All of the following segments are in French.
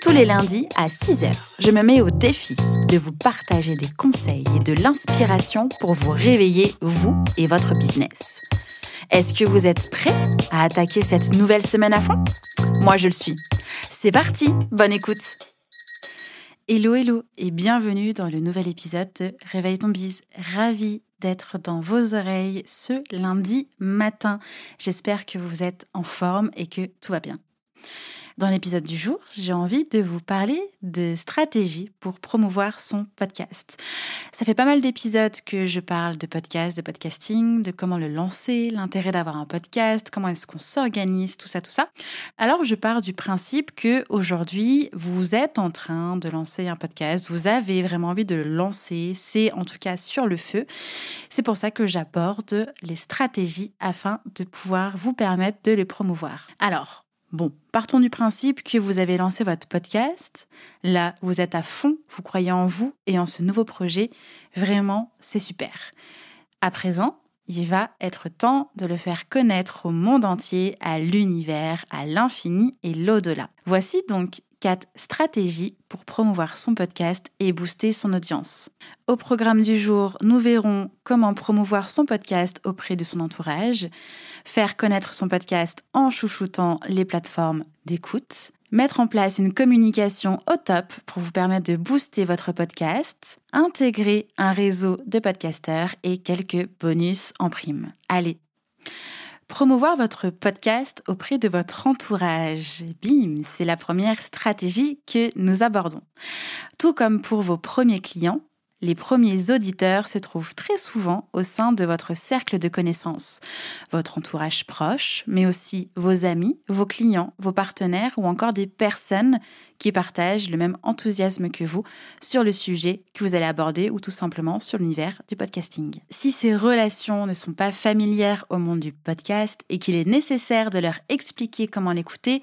Tous les lundis à 6h, je me mets au défi de vous partager des conseils et de l'inspiration pour vous réveiller, vous et votre business. Est-ce que vous êtes prêts à attaquer cette nouvelle semaine à fond? Moi, je le suis. C'est parti, bonne écoute Hello, hello et bienvenue dans le nouvel épisode de Réveille ton bise. Ravi d'être dans vos oreilles ce lundi matin. J'espère que vous êtes en forme et que tout va bien. Dans l'épisode du jour, j'ai envie de vous parler de stratégie pour promouvoir son podcast. Ça fait pas mal d'épisodes que je parle de podcast, de podcasting, de comment le lancer, l'intérêt d'avoir un podcast, comment est-ce qu'on s'organise, tout ça, tout ça. Alors je pars du principe que aujourd'hui, vous êtes en train de lancer un podcast, vous avez vraiment envie de le lancer, c'est en tout cas sur le feu. C'est pour ça que j'aborde les stratégies afin de pouvoir vous permettre de les promouvoir. Alors, Bon, partons du principe que vous avez lancé votre podcast. Là, vous êtes à fond, vous croyez en vous et en ce nouveau projet. Vraiment, c'est super. À présent, il va être temps de le faire connaître au monde entier, à l'univers, à l'infini et l'au-delà. Voici donc quatre stratégies pour promouvoir son podcast et booster son audience. Au programme du jour, nous verrons comment promouvoir son podcast auprès de son entourage, faire connaître son podcast en chouchoutant les plateformes d'écoute, mettre en place une communication au top pour vous permettre de booster votre podcast, intégrer un réseau de podcasteurs et quelques bonus en prime. Allez, Promouvoir votre podcast auprès de votre entourage. Bim, c'est la première stratégie que nous abordons. Tout comme pour vos premiers clients, les premiers auditeurs se trouvent très souvent au sein de votre cercle de connaissances, votre entourage proche, mais aussi vos amis, vos clients, vos partenaires ou encore des personnes qui partagent le même enthousiasme que vous sur le sujet que vous allez aborder ou tout simplement sur l'univers du podcasting. Si ces relations ne sont pas familières au monde du podcast et qu'il est nécessaire de leur expliquer comment l'écouter,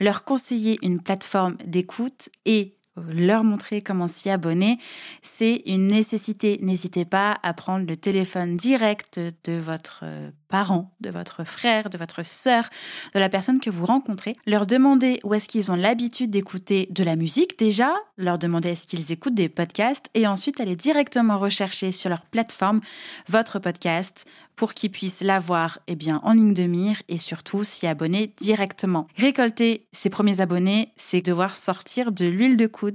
leur conseiller une plateforme d'écoute et leur montrer comment s'y abonner, c'est une nécessité. N'hésitez pas à prendre le téléphone direct de votre euh, parent, de votre frère, de votre sœur, de la personne que vous rencontrez, leur demander où est-ce qu'ils ont l'habitude d'écouter de la musique déjà, leur demander est-ce qu'ils écoutent des podcasts et ensuite aller directement rechercher sur leur plateforme votre podcast pour qu'ils puissent l'avoir eh bien en ligne de mire et surtout s'y abonner directement. Récolter ses premiers abonnés, c'est devoir sortir de l'huile de coude.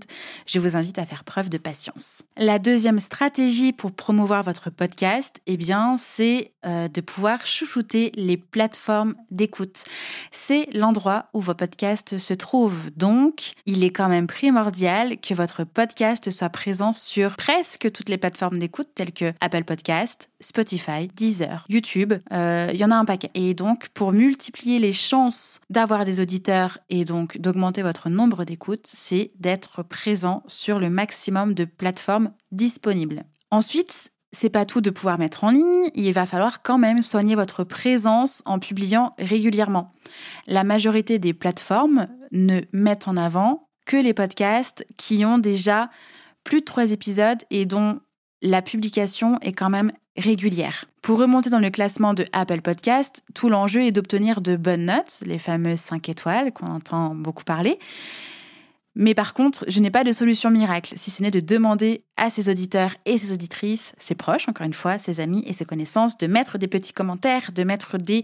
Je vous invite à faire preuve de patience. La deuxième stratégie pour promouvoir votre podcast, eh bien, c'est euh, de pouvoir chouchouter les plateformes d'écoute. C'est l'endroit où vos podcasts se trouvent. Donc, il est quand même primordial que votre podcast soit présent sur presque toutes les plateformes d'écoute telles que Apple Podcast, Spotify, Deezer, YouTube. Euh, il y en a un paquet. Et donc, pour multiplier les chances d'avoir des auditeurs et donc d'augmenter votre nombre d'écoutes, c'est d'être présent sur le maximum de plateformes disponibles. Ensuite, c'est pas tout de pouvoir mettre en ligne, il va falloir quand même soigner votre présence en publiant régulièrement. La majorité des plateformes ne mettent en avant que les podcasts qui ont déjà plus de trois épisodes et dont la publication est quand même régulière. Pour remonter dans le classement de Apple Podcast, tout l'enjeu est d'obtenir de bonnes notes, les fameuses 5 étoiles qu'on entend beaucoup parler. Mais par contre, je n'ai pas de solution miracle, si ce n'est de demander à ses auditeurs et ses auditrices, ses proches, encore une fois, ses amis et ses connaissances, de mettre des petits commentaires, de mettre des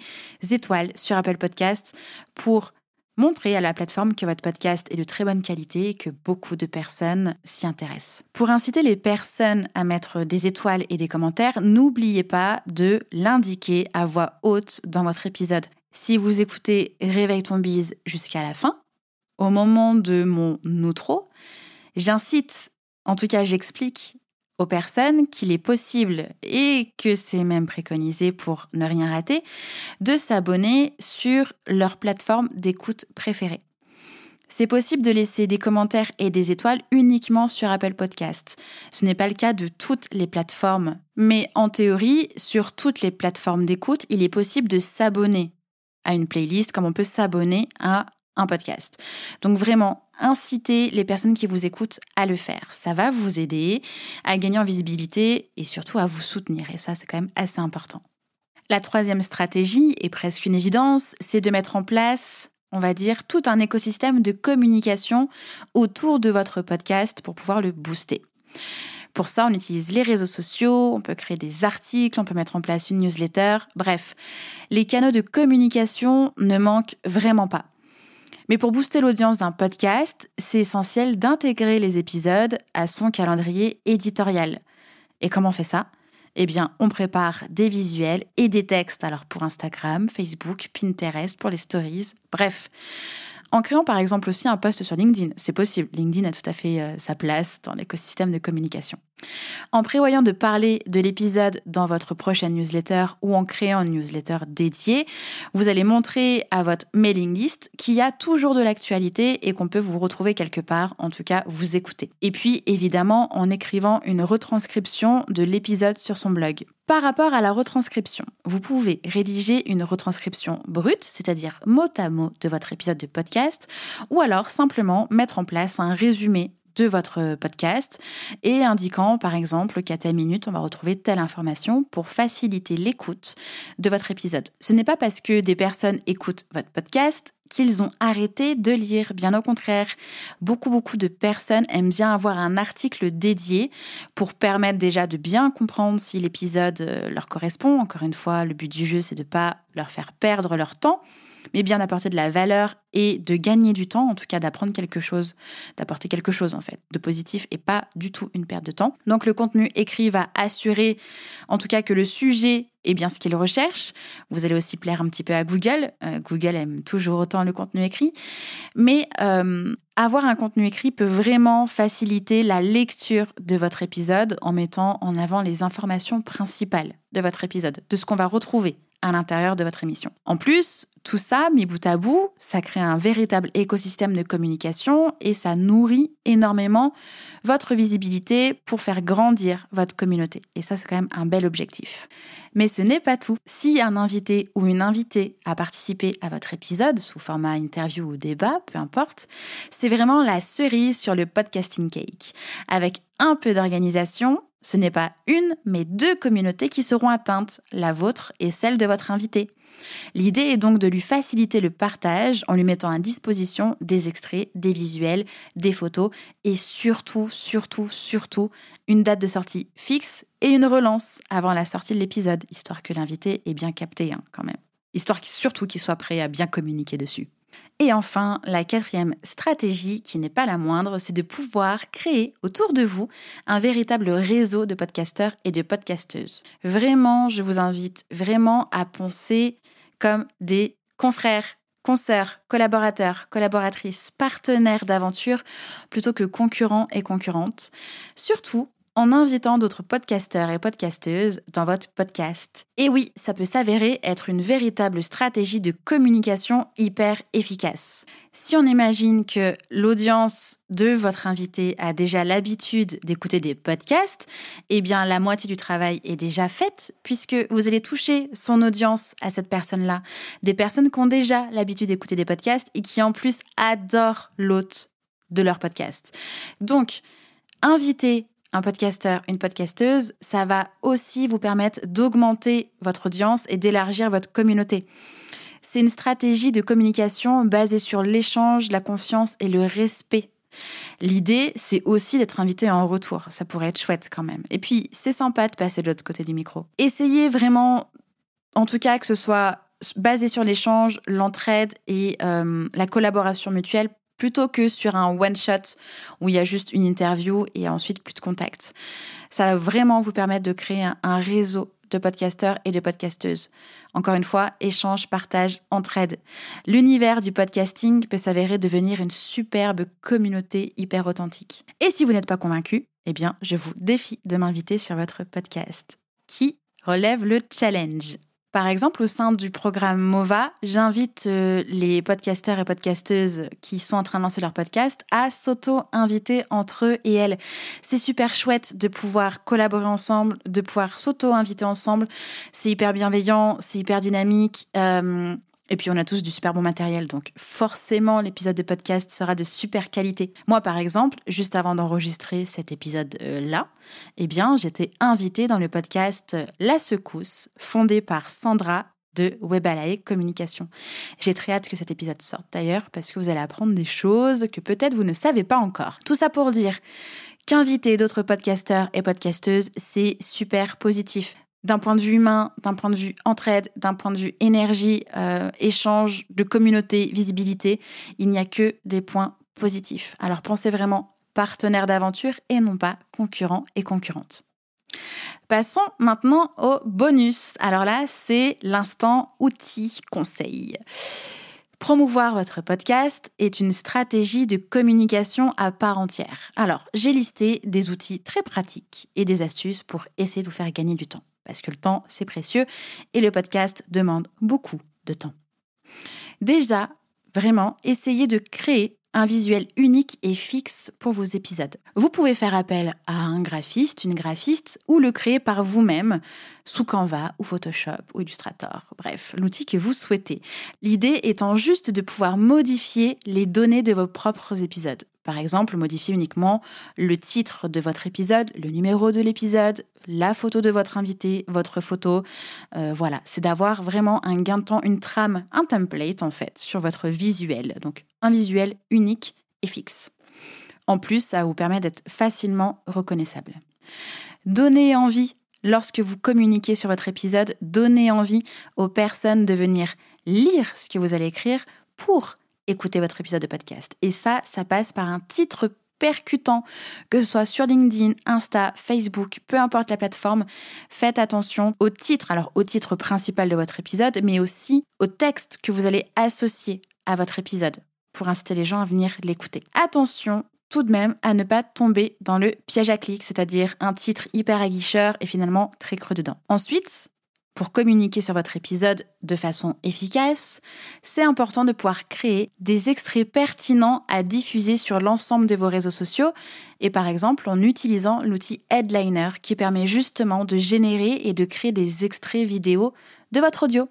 étoiles sur Apple Podcast pour montrer à la plateforme que votre podcast est de très bonne qualité et que beaucoup de personnes s'y intéressent. Pour inciter les personnes à mettre des étoiles et des commentaires, n'oubliez pas de l'indiquer à voix haute dans votre épisode. Si vous écoutez Réveille ton bise jusqu'à la fin, au moment de mon outro, j'incite, en tout cas j'explique aux personnes qu'il est possible et que c'est même préconisé pour ne rien rater, de s'abonner sur leur plateforme d'écoute préférée. C'est possible de laisser des commentaires et des étoiles uniquement sur Apple Podcast. Ce n'est pas le cas de toutes les plateformes. Mais en théorie, sur toutes les plateformes d'écoute, il est possible de s'abonner à une playlist comme on peut s'abonner à un podcast. Donc vraiment, incitez les personnes qui vous écoutent à le faire. Ça va vous aider à gagner en visibilité et surtout à vous soutenir. Et ça, c'est quand même assez important. La troisième stratégie, et presque une évidence, c'est de mettre en place on va dire, tout un écosystème de communication autour de votre podcast pour pouvoir le booster. Pour ça, on utilise les réseaux sociaux, on peut créer des articles, on peut mettre en place une newsletter, bref, les canaux de communication ne manquent vraiment pas. Mais pour booster l'audience d'un podcast, c'est essentiel d'intégrer les épisodes à son calendrier éditorial. Et comment on fait ça? Eh bien, on prépare des visuels et des textes, alors pour Instagram, Facebook, Pinterest, pour les stories, bref. En créant par exemple aussi un post sur LinkedIn, c'est possible. LinkedIn a tout à fait euh, sa place dans l'écosystème de communication. En prévoyant de parler de l'épisode dans votre prochaine newsletter ou en créant une newsletter dédiée, vous allez montrer à votre mailing list qu'il y a toujours de l'actualité et qu'on peut vous retrouver quelque part, en tout cas vous écouter. Et puis évidemment en écrivant une retranscription de l'épisode sur son blog. Par rapport à la retranscription, vous pouvez rédiger une retranscription brute, c'est-à-dire mot à mot de votre épisode de podcast, ou alors simplement mettre en place un résumé de votre podcast et indiquant par exemple qu'à telle minute on va retrouver telle information pour faciliter l'écoute de votre épisode. Ce n'est pas parce que des personnes écoutent votre podcast qu'ils ont arrêté de lire. Bien au contraire, beaucoup beaucoup de personnes aiment bien avoir un article dédié pour permettre déjà de bien comprendre si l'épisode euh, leur correspond. Encore une fois, le but du jeu c'est de pas leur faire perdre leur temps mais bien d'apporter de la valeur et de gagner du temps, en tout cas d'apprendre quelque chose, d'apporter quelque chose en fait, de positif et pas du tout une perte de temps. Donc le contenu écrit va assurer en tout cas que le sujet est bien ce qu'il recherche. Vous allez aussi plaire un petit peu à Google. Euh, Google aime toujours autant le contenu écrit. Mais euh, avoir un contenu écrit peut vraiment faciliter la lecture de votre épisode en mettant en avant les informations principales de votre épisode, de ce qu'on va retrouver à l'intérieur de votre émission. En plus, tout ça, mis bout à bout, ça crée un véritable écosystème de communication et ça nourrit énormément votre visibilité pour faire grandir votre communauté. Et ça, c'est quand même un bel objectif. Mais ce n'est pas tout. Si un invité ou une invitée a participé à votre épisode sous format interview ou débat, peu importe, c'est vraiment la cerise sur le podcasting cake. Avec un peu d'organisation, ce n'est pas une, mais deux communautés qui seront atteintes, la vôtre et celle de votre invité. L'idée est donc de lui faciliter le partage en lui mettant à disposition des extraits, des visuels, des photos et surtout, surtout, surtout une date de sortie fixe et une relance avant la sortie de l'épisode, histoire que l'invité ait bien capté hein, quand même. Histoire surtout qu'il soit prêt à bien communiquer dessus. Et enfin, la quatrième stratégie, qui n'est pas la moindre, c'est de pouvoir créer autour de vous un véritable réseau de podcasteurs et de podcasteuses. Vraiment, je vous invite vraiment à penser comme des confrères, consoeurs, collaborateurs, collaboratrices, partenaires d'aventure, plutôt que concurrents et concurrentes. Surtout en invitant d'autres podcasteurs et podcasteuses dans votre podcast. Et oui, ça peut s'avérer être une véritable stratégie de communication hyper efficace. Si on imagine que l'audience de votre invité a déjà l'habitude d'écouter des podcasts, eh bien la moitié du travail est déjà faite puisque vous allez toucher son audience à cette personne-là. Des personnes qui ont déjà l'habitude d'écouter des podcasts et qui en plus adorent l'hôte de leur podcast. Donc, invitez un podcasteur, une podcasteuse, ça va aussi vous permettre d'augmenter votre audience et d'élargir votre communauté. C'est une stratégie de communication basée sur l'échange, la confiance et le respect. L'idée, c'est aussi d'être invité en retour. Ça pourrait être chouette quand même. Et puis, c'est sympa de passer de l'autre côté du micro. Essayez vraiment, en tout cas, que ce soit basé sur l'échange, l'entraide et euh, la collaboration mutuelle plutôt que sur un one-shot où il y a juste une interview et ensuite plus de contact. Ça va vraiment vous permettre de créer un, réseau de podcasteurs et de podcasteuses. Encore une fois, échange, partage, entraide. L'univers du podcasting peut s'avérer devenir une superbe communauté hyper authentique. Et si vous n'êtes pas convaincu, eh bien, je vous défie de m'inviter sur votre podcast qui relève le challenge? Par exemple, au sein du programme MOVA, j'invite euh, les podcasteurs et podcasteuses qui sont en train de lancer leur podcast à s'auto-inviter entre eux et elles. C'est super chouette de pouvoir collaborer ensemble, de pouvoir s'auto-inviter ensemble. C'est hyper bienveillant, c'est hyper dynamique. Euh, et puis on a tous du super bon matériel, donc forcément l'épisode de podcast sera de super qualité. Moi par exemple, juste avant d'enregistrer cet épisode-là, eh bien j'étais invitée dans le podcast La Secousse, fondé par Sandra de Webalae Communication. J'ai très hâte que cet épisode sorte d'ailleurs parce que vous allez apprendre des choses que peut-être vous ne savez pas encore. Tout ça pour dire qu'inviter d'autres podcasteurs et podcasteuses, c'est super positif d'un point de vue humain, d'un point de vue entraide, d'un point de vue énergie, euh, échange, de communauté, visibilité, il n'y a que des points positifs. Alors pensez vraiment partenaire d'aventure et non pas concurrent et concurrente. Passons maintenant au bonus. Alors là, c'est l'instant outil conseil. Promouvoir votre podcast est une stratégie de communication à part entière. Alors, j'ai listé des outils très pratiques et des astuces pour essayer de vous faire gagner du temps parce que le temps, c'est précieux et le podcast demande beaucoup de temps. Déjà, vraiment, essayez de créer un visuel unique et fixe pour vos épisodes. Vous pouvez faire appel à un graphiste, une graphiste, ou le créer par vous-même sous Canva ou Photoshop ou Illustrator, bref, l'outil que vous souhaitez. L'idée étant juste de pouvoir modifier les données de vos propres épisodes. Par exemple, modifier uniquement le titre de votre épisode, le numéro de l'épisode, la photo de votre invité, votre photo. Euh, voilà, c'est d'avoir vraiment un gain de temps, une trame, un template en fait sur votre visuel. Donc un visuel unique et fixe. En plus, ça vous permet d'être facilement reconnaissable. Donnez envie lorsque vous communiquez sur votre épisode, donnez envie aux personnes de venir lire ce que vous allez écrire pour écouter votre épisode de podcast. Et ça, ça passe par un titre percutant, que ce soit sur LinkedIn, Insta, Facebook, peu importe la plateforme, faites attention au titre, alors au titre principal de votre épisode, mais aussi au texte que vous allez associer à votre épisode pour inciter les gens à venir l'écouter. Attention tout de même à ne pas tomber dans le piège à clic, c'est-à-dire un titre hyper aguicheur et finalement très creux dedans. Ensuite, pour communiquer sur votre épisode de façon efficace, c'est important de pouvoir créer des extraits pertinents à diffuser sur l'ensemble de vos réseaux sociaux et par exemple en utilisant l'outil Headliner qui permet justement de générer et de créer des extraits vidéo de votre audio.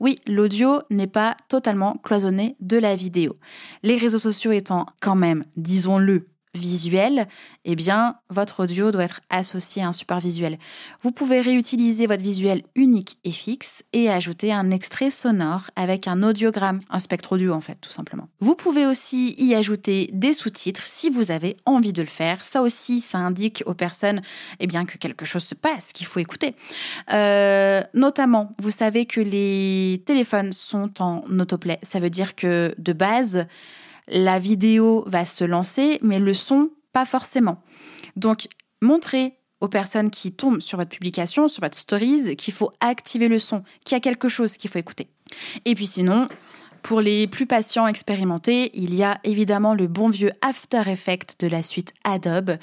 Oui, l'audio n'est pas totalement cloisonné de la vidéo. Les réseaux sociaux étant quand même, disons-le, visuel, eh bien, votre audio doit être associé à un support visuel. Vous pouvez réutiliser votre visuel unique et fixe et ajouter un extrait sonore avec un audiogramme, un spectre audio en fait, tout simplement. Vous pouvez aussi y ajouter des sous-titres si vous avez envie de le faire. Ça aussi, ça indique aux personnes, eh bien, que quelque chose se passe, qu'il faut écouter. Euh, notamment, vous savez que les téléphones sont en autoplay. Ça veut dire que de base, la vidéo va se lancer, mais le son, pas forcément. Donc, montrez aux personnes qui tombent sur votre publication, sur votre stories, qu'il faut activer le son, qu'il y a quelque chose qu'il faut écouter. Et puis sinon, pour les plus patients expérimentés, il y a évidemment le bon vieux After Effects de la suite Adobe,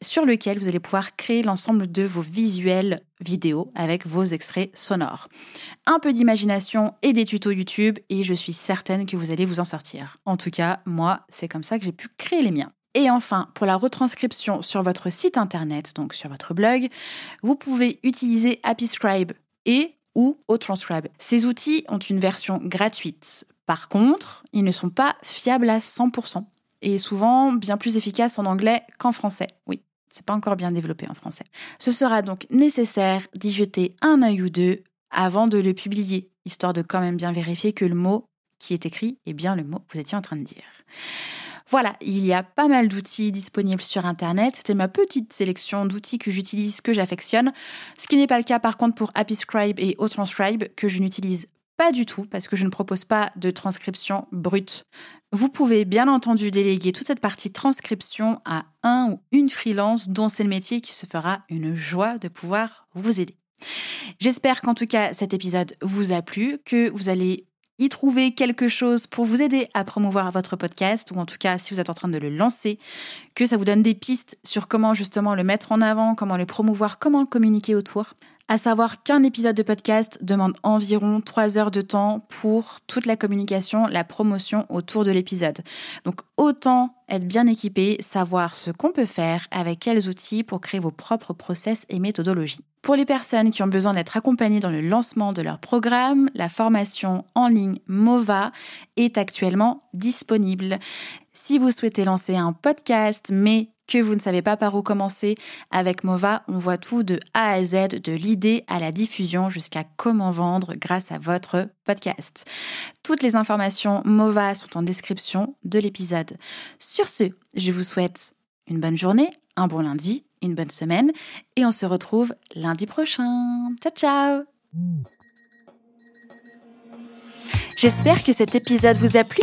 sur lequel vous allez pouvoir créer l'ensemble de vos visuels vidéo avec vos extraits sonores. Un peu d'imagination et des tutos YouTube et je suis certaine que vous allez vous en sortir. En tout cas, moi, c'est comme ça que j'ai pu créer les miens. Et enfin, pour la retranscription sur votre site internet, donc sur votre blog, vous pouvez utiliser Scribe et ou Transcribe. Ces outils ont une version gratuite par contre, ils ne sont pas fiables à 100% et souvent bien plus efficaces en anglais qu'en français. Oui, c'est pas encore bien développé en français. Ce sera donc nécessaire d'y jeter un œil ou deux avant de le publier, histoire de quand même bien vérifier que le mot qui est écrit est bien le mot que vous étiez en train de dire. Voilà, il y a pas mal d'outils disponibles sur Internet. C'était ma petite sélection d'outils que j'utilise, que j'affectionne. Ce qui n'est pas le cas par contre pour Scribe et Transcribe que je n'utilise pas du tout, parce que je ne propose pas de transcription brute. Vous pouvez bien entendu déléguer toute cette partie transcription à un ou une freelance dont c'est le métier qui se fera une joie de pouvoir vous aider. J'espère qu'en tout cas cet épisode vous a plu, que vous allez y trouver quelque chose pour vous aider à promouvoir votre podcast, ou en tout cas si vous êtes en train de le lancer, que ça vous donne des pistes sur comment justement le mettre en avant, comment le promouvoir, comment communiquer autour. À savoir qu'un épisode de podcast demande environ 3 heures de temps pour toute la communication, la promotion autour de l'épisode. Donc autant être bien équipé, savoir ce qu'on peut faire avec quels outils pour créer vos propres process et méthodologies. Pour les personnes qui ont besoin d'être accompagnées dans le lancement de leur programme, la formation en ligne MOVA est actuellement disponible. Si vous souhaitez lancer un podcast mais que vous ne savez pas par où commencer, avec Mova, on voit tout de A à Z, de l'idée à la diffusion jusqu'à comment vendre grâce à votre podcast. Toutes les informations Mova sont en description de l'épisode. Sur ce, je vous souhaite une bonne journée, un bon lundi, une bonne semaine, et on se retrouve lundi prochain. Ciao ciao J'espère que cet épisode vous a plu.